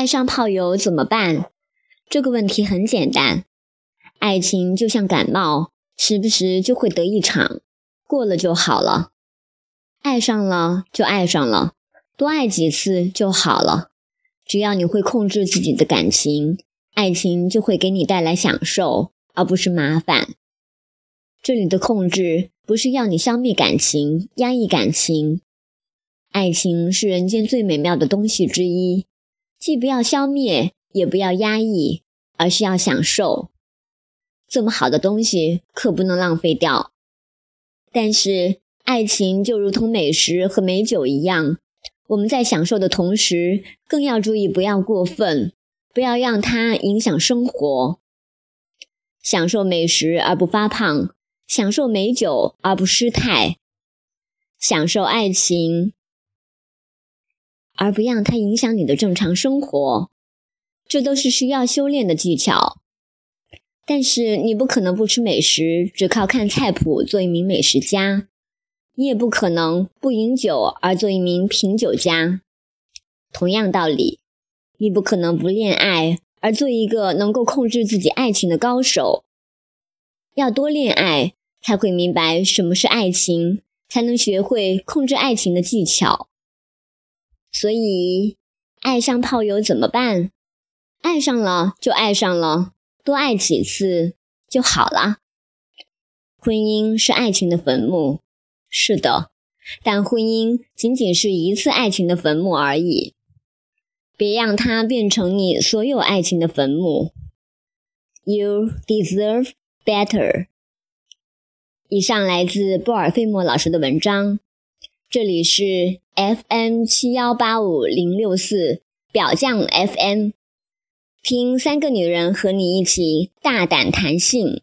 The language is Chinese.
爱上炮友怎么办？这个问题很简单，爱情就像感冒，时不时就会得一场，过了就好了。爱上了就爱上了，多爱几次就好了。只要你会控制自己的感情，爱情就会给你带来享受，而不是麻烦。这里的控制不是要你消灭感情、压抑感情，爱情是人间最美妙的东西之一。既不要消灭，也不要压抑，而是要享受。这么好的东西可不能浪费掉。但是，爱情就如同美食和美酒一样，我们在享受的同时，更要注意不要过分，不要让它影响生活。享受美食而不发胖，享受美酒而不失态，享受爱情。而不让它影响你的正常生活，这都是需要修炼的技巧。但是你不可能不吃美食，只靠看菜谱做一名美食家；你也不可能不饮酒而做一名品酒家。同样道理，你不可能不恋爱而做一个能够控制自己爱情的高手。要多恋爱，才会明白什么是爱情，才能学会控制爱情的技巧。所以，爱上炮友怎么办？爱上了就爱上了，多爱几次就好了。婚姻是爱情的坟墓，是的，但婚姻仅仅是一次爱情的坟墓而已。别让它变成你所有爱情的坟墓。You deserve better。以上来自波尔费莫老师的文章。这里是 FM 七幺八五零六四表酱 FM，听三个女人和你一起大胆谈性。